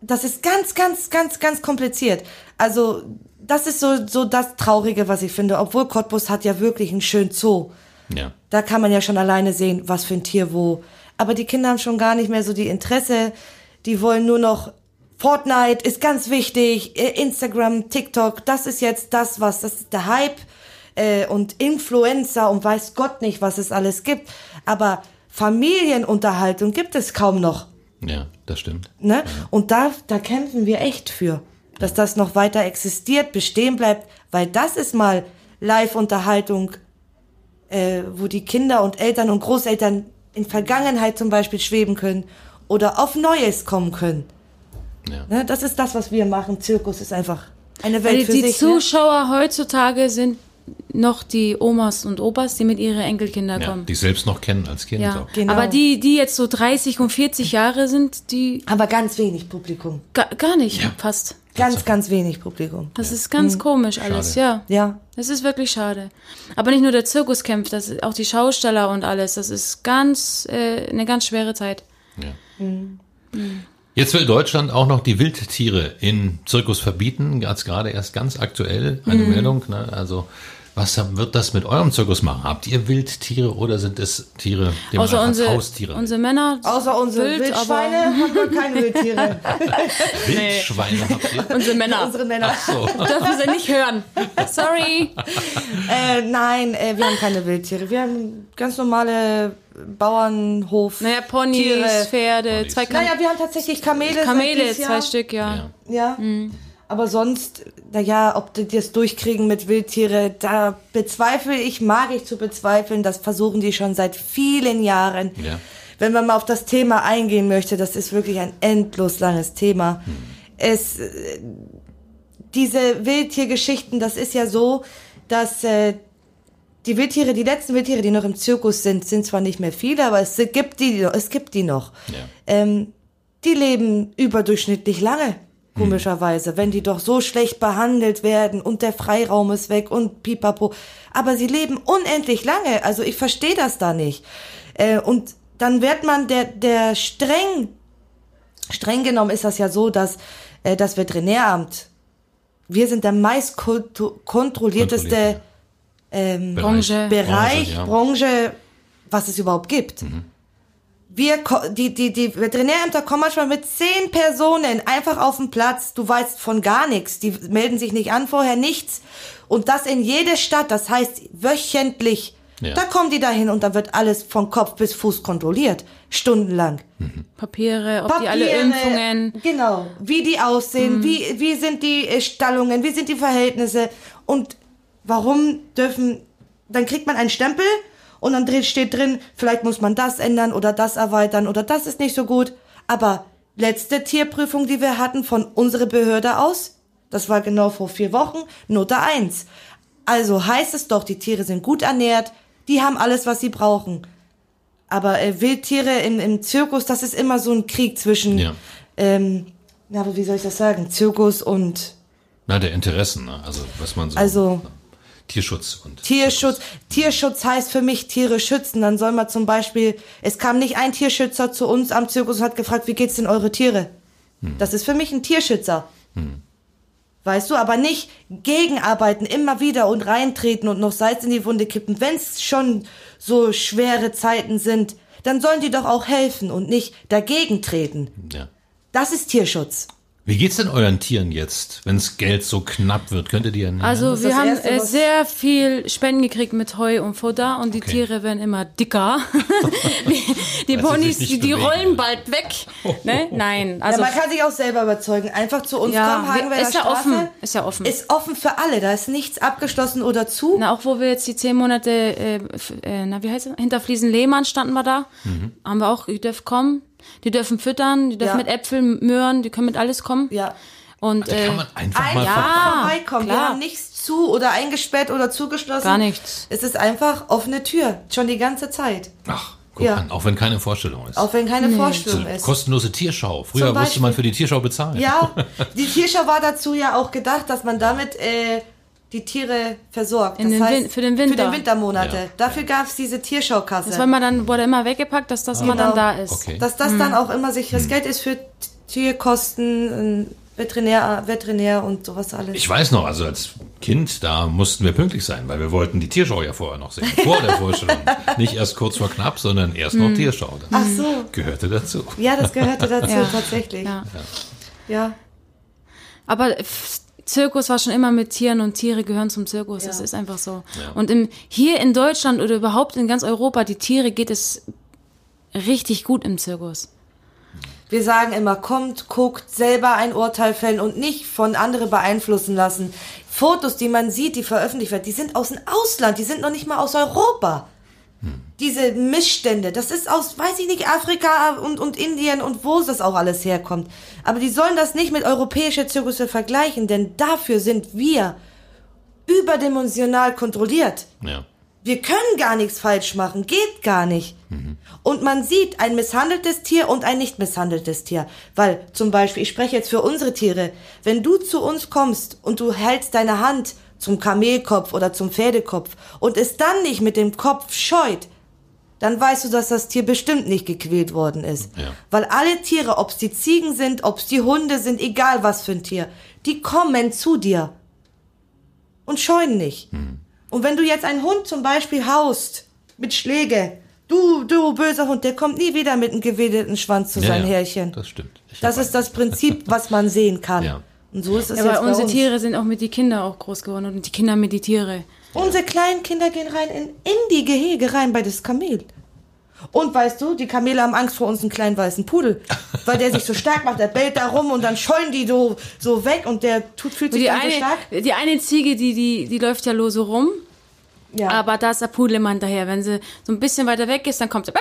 Das ist ganz, ganz, ganz, ganz kompliziert. Also, das ist so, so das Traurige, was ich finde. Obwohl Cottbus hat ja wirklich einen schönen Zoo. Ja. Da kann man ja schon alleine sehen, was für ein Tier wo. Aber die Kinder haben schon gar nicht mehr so die Interesse. Die wollen nur noch Fortnite ist ganz wichtig, äh, Instagram, TikTok, das ist jetzt das, was, das ist der Hype äh, und Influencer und weiß Gott nicht, was es alles gibt. Aber Familienunterhaltung gibt es kaum noch. ja, das stimmt. Ne? Und da, da kämpfen wir echt für, dass das noch weiter existiert, bestehen bleibt, weil das ist mal Live-Unterhaltung, äh, wo die Kinder und Eltern und Großeltern in Vergangenheit zum Beispiel schweben können oder auf Neues kommen können. Ja. Ne? Das ist das, was wir machen. Zirkus ist einfach eine Weil Welt für die sich. Ne? Zuschauer heutzutage sind noch die Omas und Opas, die mit ihren Enkelkindern Ja, kommen. die selbst noch kennen als Kind. Ja. Genau. aber die, die jetzt so 30 und 40 Jahre sind, die Aber ganz wenig Publikum. ga, gar nicht fast. Ganz, ganz wenig Publikum. Das ist ganz komisch alles, Schade. ja. Ja. Das ist wirklich schade. Aber nicht nur der Zirkus kämpft, das ist auch die Schausteller und alles. Das ist ganz äh, eine ganz schwere Zeit. Ja. Jetzt will Deutschland auch noch die Wildtiere in Zirkus verbieten, als gerade erst ganz aktuell eine Mhm. Meldung. Ne? Also was wird das mit eurem Zirkus machen? Habt ihr Wildtiere oder sind es Tiere, die man Außer einfach unsere, Haustiere unsere Männer. Außer unsere wild, Wildschweine aber haben wir keine Wildtiere. [laughs] Wildschweine habt ihr? unsere Männer. unsere Männer. So. [laughs] Dürfen sie nicht hören. Sorry. Äh, nein, äh, wir haben keine Wildtiere. Wir haben ganz normale Bauernhof. Naja, Ponys, Tiere. Pferde, Ponys. zwei Kam Naja, wir haben tatsächlich Kamele. Kamele, zwei Jahr. Stück, ja. Ja. Ja. Aber sonst, naja, ob die das durchkriegen mit Wildtiere, da bezweifle ich, mag ich zu bezweifeln. Das versuchen die schon seit vielen Jahren. Ja. Wenn man mal auf das Thema eingehen möchte, das ist wirklich ein endlos langes Thema. Es, äh, diese Wildtiergeschichten, das ist ja so, dass äh, die Wildtiere, die letzten Wildtiere, die noch im Zirkus sind, sind zwar nicht mehr viele, aber es gibt die, es gibt die noch. Ja. Ähm, die leben überdurchschnittlich lange, komischerweise, wenn die doch so schlecht behandelt werden und der Freiraum ist weg und pipapo. Aber sie leben unendlich lange, also ich verstehe das da nicht. Äh, und dann wird man der, der streng, streng genommen ist das ja so, dass äh, das Veterinäramt, wir sind der meist kontrollierteste Kontrolliert, ähm, Branche. Bereich, ja. Branche, was es überhaupt gibt. Wir, die, die, die Veterinärämter kommen manchmal mit zehn Personen einfach auf den Platz. Du weißt von gar nichts. Die melden sich nicht an, vorher nichts. Und das in jede Stadt. Das heißt wöchentlich. Ja. Da kommen die dahin und dann wird alles von Kopf bis Fuß kontrolliert. Stundenlang. Papiere, ob die alle Impfungen. Genau. Wie die aussehen, wie, wie sind die äh, Stallungen, wie sind die Verhältnisse und warum dürfen, dann kriegt man einen Stempel und dann drin- steht drin, vielleicht muss man das ändern oder das erweitern oder das ist nicht so gut. Aber letzte Tierprüfung, die wir hatten von unserer Behörde aus, das war genau vor vier Wochen, Note 1. Also heißt es doch, die Tiere sind gut ernährt, die haben alles, was sie brauchen. Aber äh, Wildtiere im, im Zirkus, das ist immer so ein Krieg zwischen, Ja. ähm, na, aber wie soll ich das sagen, Zirkus und Na, der Interessen, ne? also was man so. Also- Tierschutz und. Tierschutz. Tierschutz heißt für mich Tiere schützen. Dann soll man zum Beispiel, es kam nicht ein Tierschützer zu uns am Zirkus und hat gefragt, wie geht's denn eure Tiere? Das ist für mich ein Tierschützer. Weißt du, aber nicht gegenarbeiten, immer wieder und reintreten und noch Salz in die Wunde kippen. Wenn es schon so schwere Zeiten sind, dann sollen die doch auch helfen und nicht dagegen treten. Ja. Das ist Tierschutz. Wie geht's denn euren Tieren jetzt, wenns Geld so knapp wird? Könntet ihr ernähren? Also wir das haben Erste, äh, sehr viel Spenden gekriegt mit Heu und Futter und die Okay. Tiere werden immer dicker. [laughs] die Ponys, die, bewegen. rollen bald weg. Ne? [laughs] Nein, also ja, man kann sich auch selber überzeugen. Einfach zu uns Ja, kommen, Hagenwälder ist ja Straße. offen, ist ja offen. Ist offen für alle. Da ist nichts abgeschlossen oder zu. Na, auch wo wir jetzt die zehn Monate, äh, f- äh, na, wie heißt es? Hinter Fliesen Lehmann standen wir da. Haben wir auch, dürfen kommen. Die dürfen füttern, die dürfen Ja. mit Äpfeln, Möhren, die können mit alles kommen. Ja. Und da äh, kann man einfach Ein mal ja. vorbeikommen. Wir klar. haben nichts zu oder eingesperrt oder zugeschlossen. Gar nichts. Es ist einfach offene Tür. Schon die ganze Zeit. Ach, guck Ja. an, auch wenn keine Vorstellung ist. Auch wenn keine Vorstellung So, ist. kostenlose Tierschau. Früher musste man für die Tierschau bezahlen. Ja, [laughs] die Tierschau war dazu ja auch gedacht, dass man damit äh, die Tiere versorgt. In das den heißt, Win- für den Winter. Für den Wintermonate. Ja. Dafür gab es diese Tierschaukasse. das war immer dann, wurde immer weggepackt, dass das immer Genau. dann da ist. Okay. dass das dann auch immer sich das Geld ist für Tierkosten, Veterinär, Veterinär und sowas alles. Ich weiß noch, also als Kind, da mussten wir pünktlich sein, weil wir wollten die Tierschau ja vorher noch sehen. Vor der Vorstellung. [laughs] Nicht erst kurz vor knapp, sondern erst noch Tierschau. Das Ach so. gehörte dazu. Ja, das gehörte dazu [laughs] Ja. tatsächlich. Ja. Ja. Aber Zirkus war schon immer mit Tieren und Tiere gehören zum Zirkus. Das Ja. ist einfach so. Ja. Und im, hier in Deutschland oder überhaupt in ganz Europa, die Tiere geht es richtig gut im Zirkus. Wir sagen immer, kommt, guckt, selber ein Urteil fällen und nicht von anderen beeinflussen lassen. Fotos, die man sieht, die veröffentlicht werden, die sind aus dem Ausland, die sind noch nicht mal aus Europa. Diese Missstände, das ist aus, weiß ich nicht, Afrika und, und Indien und wo das auch alles herkommt. Aber die sollen das nicht mit europäischer Zirkusse vergleichen, denn dafür sind wir überdimensional kontrolliert. Ja. Wir können gar nichts falsch machen, geht gar nicht. Und man sieht ein misshandeltes Tier und ein nicht misshandeltes Tier. Weil zum Beispiel, ich spreche jetzt für unsere Tiere, wenn du zu uns kommst und du hältst deine Hand zum Kamelkopf oder zum Pferdekopf und es dann nicht mit dem Kopf scheut, dann weißt du, dass das Tier bestimmt nicht gequält worden ist. Ja. Weil alle Tiere, ob es die Ziegen sind, ob es die Hunde sind, egal was für ein Tier, die kommen zu dir und scheuen nicht. Und wenn du jetzt einen Hund zum Beispiel haust mit Schläge, du, du böser Hund, der kommt nie wieder mit einem gewedelten Schwanz zu Ja, seinem ja, Härchen. Das stimmt. Ich Das ist das Prinzip, was man sehen kann. [laughs] Ja. Und so ist es Ja, jetzt aber unsere uns. Tiere sind auch mit die Kinder auch groß geworden und die Kinder mit die Tiere. Unsere kleinen Kinder gehen rein in, in die Gehege rein bei das Kamel. Und weißt du, die Kamele haben Angst vor uns einen kleinen weißen Pudel, weil der sich so stark macht, der bellt da rum und dann scheuen die so, so weg und der tut, fühlt sich Die dann so stark. eine, die eine Ziege, die, die, die läuft ja lose rum, Ja. aber da ist der Pudel immer hinterher. Wenn sie so ein bisschen weiter weg ist, dann kommt sie.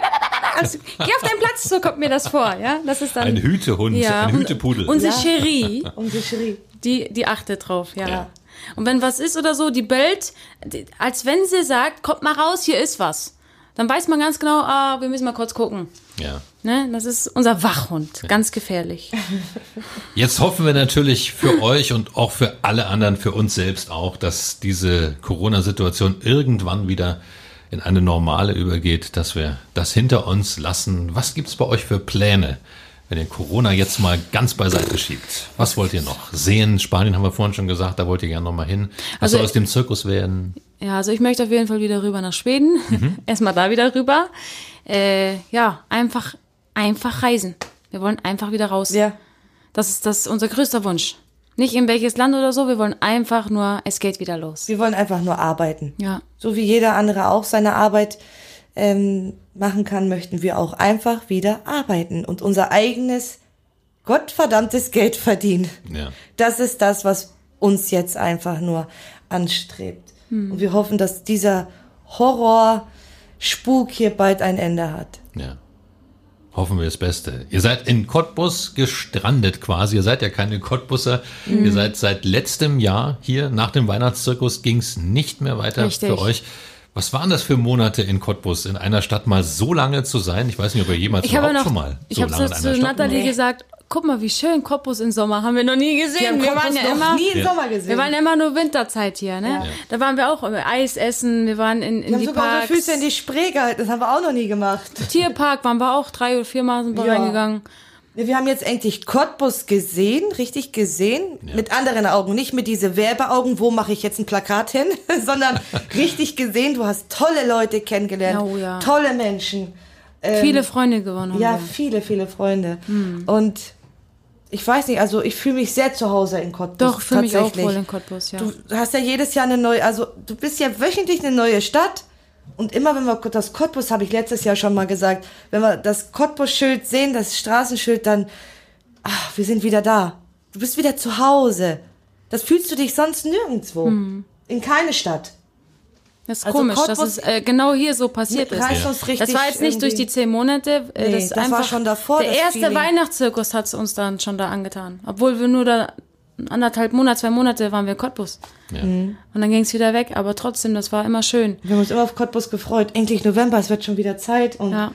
Also, geh auf deinen Platz, so kommt mir das vor. Ja, das ist dann. Ein Hütehund, ein und Hütepudel. Unsere Ja. Cherie, [laughs] und sie schrie. die, die achtet drauf, ja. Ja. Und wenn was ist oder so, die bellt, die, als wenn sie sagt, kommt mal raus, hier ist was. Dann weiß man ganz genau, ah, wir müssen mal kurz gucken. Ja. Ne? Das ist unser Wachhund, ganz gefährlich. [laughs] Jetzt hoffen wir natürlich für euch und auch für alle anderen, für uns selbst auch, dass diese Corona-Situation irgendwann wieder in eine normale übergeht, dass wir das hinter uns lassen. Was gibt's bei euch für Pläne, wenn ihr Corona jetzt mal ganz beiseite schiebt? Was wollt ihr noch sehen? Spanien haben wir vorhin schon gesagt, da wollt ihr gerne noch mal hin. Was Also- soll aus dem Zirkus werden? Ja, also ich möchte auf jeden Fall wieder rüber nach Schweden. [laughs] Erstmal da wieder rüber. Äh, ja, einfach, einfach reisen. Wir wollen einfach wieder raus. Ja. Das ist das ist unser größter Wunsch. Nicht in welches Land oder so, wir wollen einfach nur, es geht wieder los. Wir wollen einfach nur arbeiten. Ja. So wie jeder andere auch seine Arbeit ähm, machen kann, möchten wir auch einfach wieder arbeiten und unser eigenes gottverdammtes Geld verdienen. Ja. Das ist das, was uns jetzt einfach nur anstrebt. Und wir hoffen, dass dieser Horror-Spuk hier bald ein Ende hat. Ja. Hoffen wir das Beste. Ihr seid in Cottbus gestrandet quasi. Ihr seid ja keine Cottbusser. Mhm. Ihr seid seit letztem Jahr hier. Nach dem Weihnachtszirkus ging es nicht mehr weiter Richtig. für euch. Was waren das für Monate in Cottbus, in einer Stadt mal so lange zu sein? Ich weiß nicht, ob ihr jemals Ich überhaupt noch, schon mal ich so habe lange in so einer zu Stadt Nathalie gesagt, guck mal, wie schön Cottbus im Sommer haben wir noch nie gesehen. Wir, waren ja immer, nie im Ja. Sommer gesehen. wir waren immer nur Winterzeit hier, ne? Da waren wir auch immer Eis essen, wir waren in, in wir haben die sogar Parks. Füße in die Spree gehalten. Das haben wir auch noch nie gemacht. [laughs] Tierpark waren wir auch drei oder viermal sind wir Ja. reingegangen. Wir haben jetzt endlich Cottbus gesehen, richtig gesehen, mit anderen Augen, nicht mit diese Werbeaugen, wo mache ich jetzt ein Plakat hin, [laughs] sondern [laughs] richtig gesehen. Du hast tolle Leute kennengelernt, Oh ja. tolle Menschen. Ähm, Viele Freunde gewonnen haben Ja, wir. viele, viele Freunde. Und ich weiß nicht, also ich fühle mich sehr zu Hause in Cottbus. Doch, für mich auch wohl in Cottbus, ja. Du hast ja jedes Jahr eine neue, also du bist ja wöchentlich eine neue Stadt. Und immer wenn wir das Cottbus, habe ich letztes Jahr schon mal gesagt, wenn wir das Cottbus-Schild sehen, das Straßenschild, dann, ach, wir sind wieder da. Du bist wieder zu Hause. Das fühlst du dich sonst nirgendwo. Hm. In keine Stadt. Das ist Also komisch, dass Cottbus- es äh, genau hier so passiert ist. Richtig Das war jetzt nicht durch die zehn Monate. Äh, Nee, das, das war einfach, schon davor, Der das erste Feeling. Weihnachtszirkus hat es uns dann schon da angetan. Obwohl wir nur da anderthalb Monate, zwei Monate waren wir in Cottbus. Ja. Und dann ging es wieder weg. Aber trotzdem, das war immer schön. Wir haben uns immer auf Cottbus gefreut. Endlich November, es wird schon wieder Zeit. Und Ja.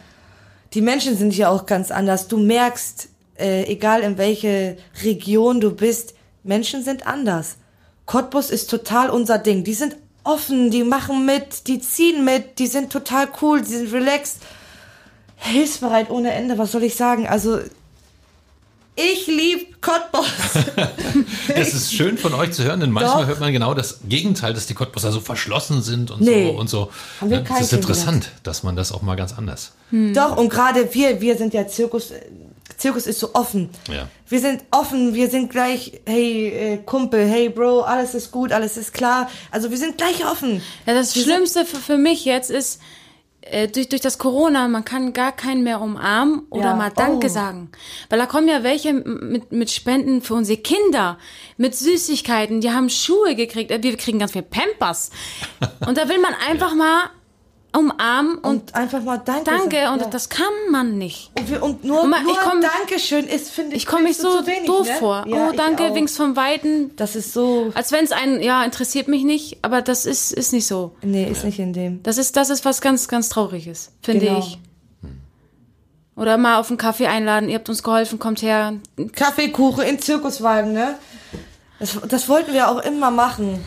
die Menschen sind hier auch ganz anders. Du merkst, äh, egal in welche Region du bist, Menschen sind anders. Cottbus ist total unser Ding. Die sind offen, die machen mit, die ziehen mit, die sind total cool, die sind relaxed, hilfsbereit ohne Ende. Was soll ich sagen? Also, ich lieb Cottbus. [laughs] Das ist schön von euch zu hören, denn manchmal Doch. hört man genau das Gegenteil, dass die Cottbusser so verschlossen sind und Nee. so und so. Haben wir das ist interessant, dass man das auch mal ganz anders. Doch, und gerade wir, wir sind ja Zirkus, Zirkus ist so offen. Ja. Wir sind offen, wir sind gleich, hey äh, Kumpel, hey Bro, alles ist gut, alles ist klar. Also wir sind gleich offen. Ja, das Schlimmste für, für mich jetzt ist, äh, durch, durch das Corona, man kann gar keinen mehr umarmen oder Ja. mal Danke Oh. sagen. Weil da kommen ja welche mit, mit Spenden für unsere Kinder, mit Süßigkeiten, die haben Schuhe gekriegt, äh, wir kriegen ganz viel Pampers. [laughs] Und da will man einfach mal umarmen und, Und einfach mal Danke. Danke sagen. und ja. das kann man nicht. und, wir, und nur, Und mal- nur ich komm- Dankeschön ist, finde ich, Ich komme mich so zu wenig, doof ne? vor. Ja, oh, danke, auch. winkst vom Weiten. Das ist so, Als wenn es einen, ja, interessiert mich nicht, aber das ist, ist nicht so. nee, ist nicht in dem. Das ist, das ist was ganz, ganz Trauriges, finde Genau. ich. Oder mal auf einen Kaffee einladen, ihr habt uns geholfen, kommt her. Kaffeekuchen in Zirkuswagen, ne? Das, das wollten wir auch immer machen.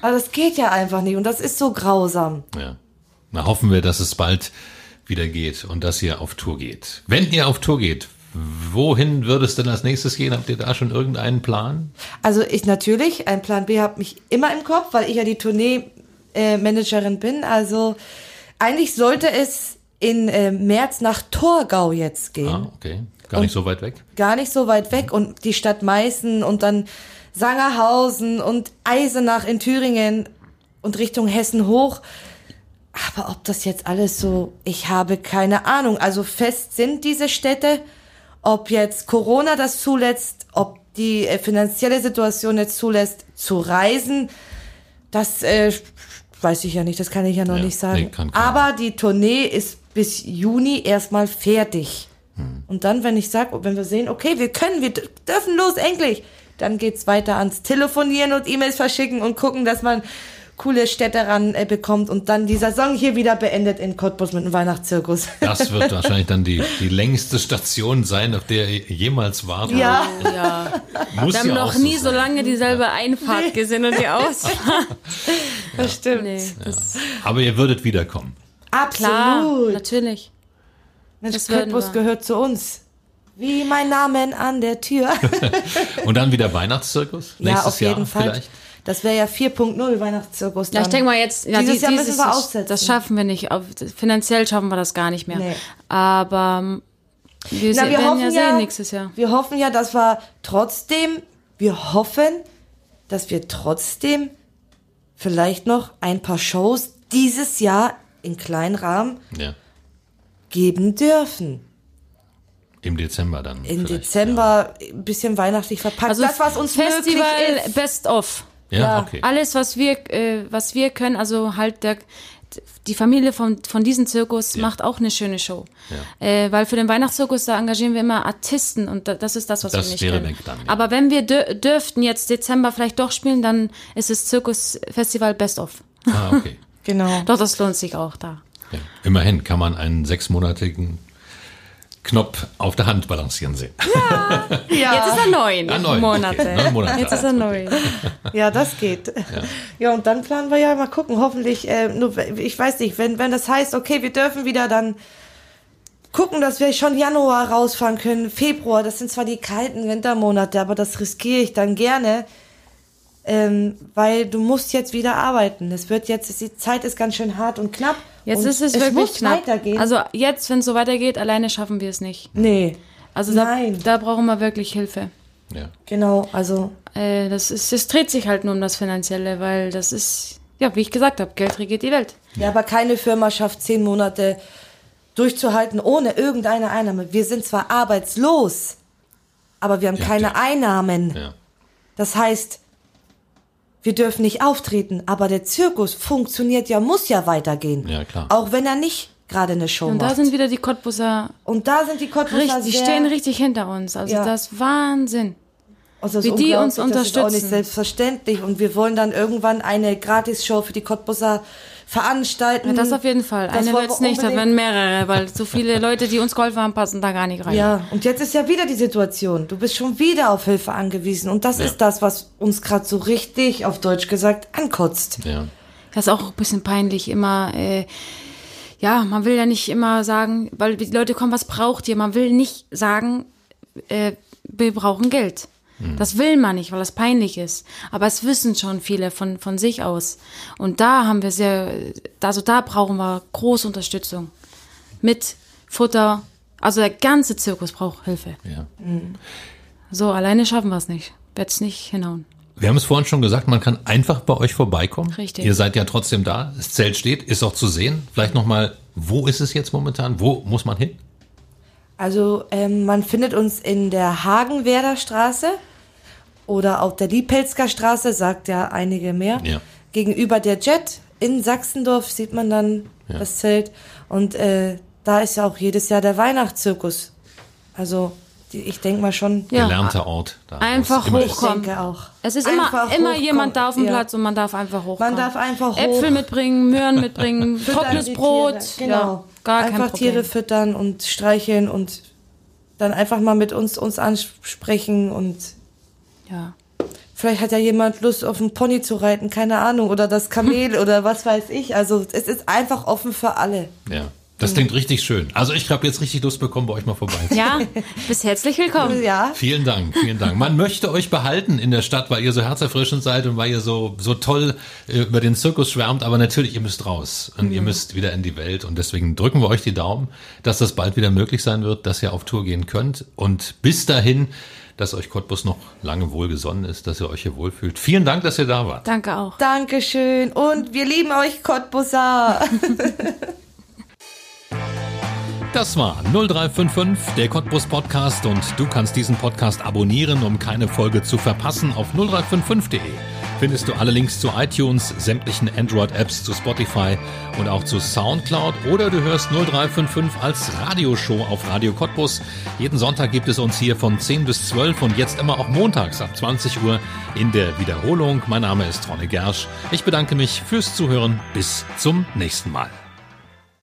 Aber das geht ja einfach nicht und das ist so grausam. Ja. Na, hoffen wir, dass es bald wieder geht und dass ihr auf Tour geht. Wenn ihr auf Tour geht, wohin würde es denn als nächstes gehen? Habt ihr da schon irgendeinen Plan? Also ich natürlich, ein Plan B habe mich immer im Kopf, weil ich ja die Tournee-Managerin bin. Also eigentlich sollte es in äh, März nach Torgau jetzt gehen. Ah, okay. Gar nicht so weit weg. Gar nicht so weit weg und die Stadt Meißen und dann Sangerhausen und Eisenach in Thüringen und Richtung Hessen hoch. Aber ob das jetzt alles so, ich habe keine Ahnung. Also fest sind diese Städte, ob jetzt Corona das zulässt, ob die äh, finanzielle Situation jetzt zulässt, zu reisen, das äh, weiß ich ja nicht, das kann ich ja noch Ja, nicht sagen. nee, kann. Aber die Tournee ist bis Juni erstmal fertig. Und dann, wenn ich sage, wenn wir sehen, okay, wir können, wir dürfen los, endlich, dann geht's weiter ans Telefonieren und E-Mails verschicken und gucken, dass man coole Städte ran äh, bekommt und dann die Saison hier wieder beendet in Cottbus mit dem Weihnachtszirkus. [laughs] Das wird wahrscheinlich dann die, die längste Station sein, auf der ihr jemals wart. Ja. Ja. [laughs] Muss Wir haben ja noch nie so so lange dieselbe Einfahrt gesehen und die [laughs] Ausfahrt. Das stimmt. Nee, das Aber ihr würdet wiederkommen. klar, Absolut. natürlich. Mensch, das Cottbus gehört zu uns. Wie mein Name an der Tür. Und dann wieder Weihnachtszirkus? ja, Nächstes auf jeden Jahr Fall. vielleicht? Das wäre ja 4.0 Weihnachtszirkus. Ja, ich dann. denke mal jetzt, ja, Dieses dies- Jahr müssen wir das, aussetzen. Das schaffen wir nicht. Finanziell schaffen wir das gar nicht mehr. Nee. Aber ähm, wir, Na, wir werden hoffen ja ja, sehen nächstes Jahr. Wir hoffen ja, dass wir trotzdem, wir hoffen, dass wir trotzdem vielleicht noch ein paar Shows dieses Jahr in kleinen Rahmen Ja. geben dürfen. Im Dezember dann. Im Dezember ein bisschen weihnachtlich verpackt. Also das, was uns Festival möglich ist. Best of. Ja, ja, Ja. okay. Alles, was wir, äh, was wir können, also halt der, die Familie von, von diesem Zirkus macht auch eine schöne Show. Äh, weil für den Weihnachtszirkus, da engagieren wir immer Artisten und da, das ist das, was Das wir nicht wäre können. dann, ja. Aber wenn wir dür dürften jetzt Dezember vielleicht doch spielen, dann ist es Zirkusfestival Best of. Ah, okay. [laughs] Genau. Doch, das lohnt sich auch da. Ja. Immerhin kann man einen sechsmonatigen Knopf auf der Hand balancieren sehen. Ja, Jetzt ist er neun, Ah, neun, Monate. okay. Neun Monate Jetzt ist er neun. ja, das geht. Ja. und dann planen wir ja mal gucken. Hoffentlich, äh, nur, ich weiß nicht, wenn, wenn das heißt, okay, wir dürfen wieder dann gucken, dass wir schon Januar rausfahren können, Februar, das sind zwar die kalten Wintermonate, aber das riskiere ich dann gerne, ähm, weil du musst jetzt wieder arbeiten. Es wird jetzt, die Zeit ist ganz schön hart und knapp. Jetzt und ist es, es wirklich muss knapp. weitergehen. Also jetzt, wenn es so weitergeht, alleine schaffen wir es nicht. nee. Also da, Nein. da brauchen wir wirklich Hilfe. Ja. Genau, also Äh, das ist, es dreht sich halt nur um das Finanzielle, weil das ist, ja, wie ich gesagt habe, Geld regiert die Welt. Ja, aber keine Firma schafft zehn Monate durchzuhalten ohne irgendeine Einnahme. Wir sind zwar arbeitslos, aber wir haben Ja, keine ja. Einnahmen. Ja. Das heißt, wir dürfen nicht auftreten, aber der Zirkus funktioniert ja, muss ja weitergehen. Ja, klar. Auch wenn er nicht gerade eine Show Und da macht. sind wieder die Cottbusser Und da sind die Cottbusser richtig, die stehen richtig hinter uns. Also Ja. das ist Wahnsinn. also wie die uns unglaublich, Das ist auch nicht unterstützen. selbstverständlich. Und wir wollen dann irgendwann eine Gratisshow für die Cottbusser veranstalten. Ja, das auf jeden Fall. Das Eine wir nicht, da werden mehrere, weil so viele Leute, die uns geholfen haben, passen da gar nicht rein. Ja, und jetzt ist ja wieder die Situation. Du bist schon wieder auf Hilfe angewiesen. Und das Ja. ist das, was uns gerade so richtig, auf Deutsch gesagt, ankotzt. Ja. Das ist auch ein bisschen peinlich, immer, äh, ja, man will ja nicht immer sagen, weil die Leute kommen, was braucht ihr? Man will nicht sagen, äh, wir brauchen Geld. Das will man nicht, weil das peinlich ist. Aber es wissen schon viele von, von sich aus. Und da haben wir sehr, also da brauchen wir große Unterstützung. Mit Futter. Also der ganze Zirkus braucht Hilfe. ja. So, alleine schaffen wir es nicht. Wird's nicht hinhauen. Wir haben es vorhin schon gesagt, man kann einfach bei euch vorbeikommen. Richtig. Ihr seid ja trotzdem da. Das Zelt steht, ist auch zu sehen. Vielleicht nochmal, wo ist es jetzt momentan? Wo muss man hin? Also ähm, man findet uns in der Hagenwerder Straße oder auf der Liepelsker Straße, sagt ja einige mehr. Ja. Gegenüber der Jet in Sachsendorf sieht man dann Ja. das Zelt. Und äh, da ist ja auch jedes Jahr der Weihnachtszirkus. Also die, ich denke mal schon. Ja. Gelernter Ort. Da, Einfach immer ist. Ich hochkommen. denke auch. Es ist Einfach immer, immer hochkommen, jemand da auf dem ja. Platz und man darf einfach hochkommen. Man darf einfach hoch. Äpfel mitbringen, Möhren mitbringen, [laughs] trockenes Brot. Genau. Gar einfach. Tiere füttern und streicheln und dann einfach mal mit uns uns ansprechen und Ja. vielleicht hat ja jemand Lust auf einen Pony zu reiten, keine Ahnung, oder das Kamel [laughs] oder was weiß ich. Also es ist einfach offen für alle. Ja. Das klingt richtig schön. Also ich habe jetzt richtig Lust bekommen, bei euch mal vorbei. ja, bist herzlich willkommen. Ja. Vielen Dank, vielen Dank. Man möchte euch behalten in der Stadt, weil ihr so herzerfrischend seid und weil ihr so, so toll äh, über den Zirkus schwärmt, aber natürlich, ihr müsst raus und ihr müsst wieder in die Welt und deswegen drücken wir euch die Daumen, dass das bald wieder möglich sein wird, dass ihr auf Tour gehen könnt und bis dahin, dass euch Cottbus noch lange wohlgesonnen ist, dass ihr euch hier wohlfühlt. Vielen Dank, dass ihr da wart. Danke auch. Dankeschön und wir lieben euch Cottbusser. [laughs] Das war 0355, der Cottbus Podcast und du kannst diesen Podcast abonnieren, um keine Folge zu verpassen auf 0355.de. Findest du alle Links zu iTunes, sämtlichen Android-Apps, zu Spotify und auch zu Soundcloud oder du hörst 0355 als Radioshow auf Radio Cottbus. Jeden Sonntag gibt es uns hier von 10 bis 12 und jetzt immer auch montags ab 20 Uhr in der Wiederholung. Mein Name ist Ronne Gersch. Ich bedanke mich fürs Zuhören. Bis zum nächsten Mal.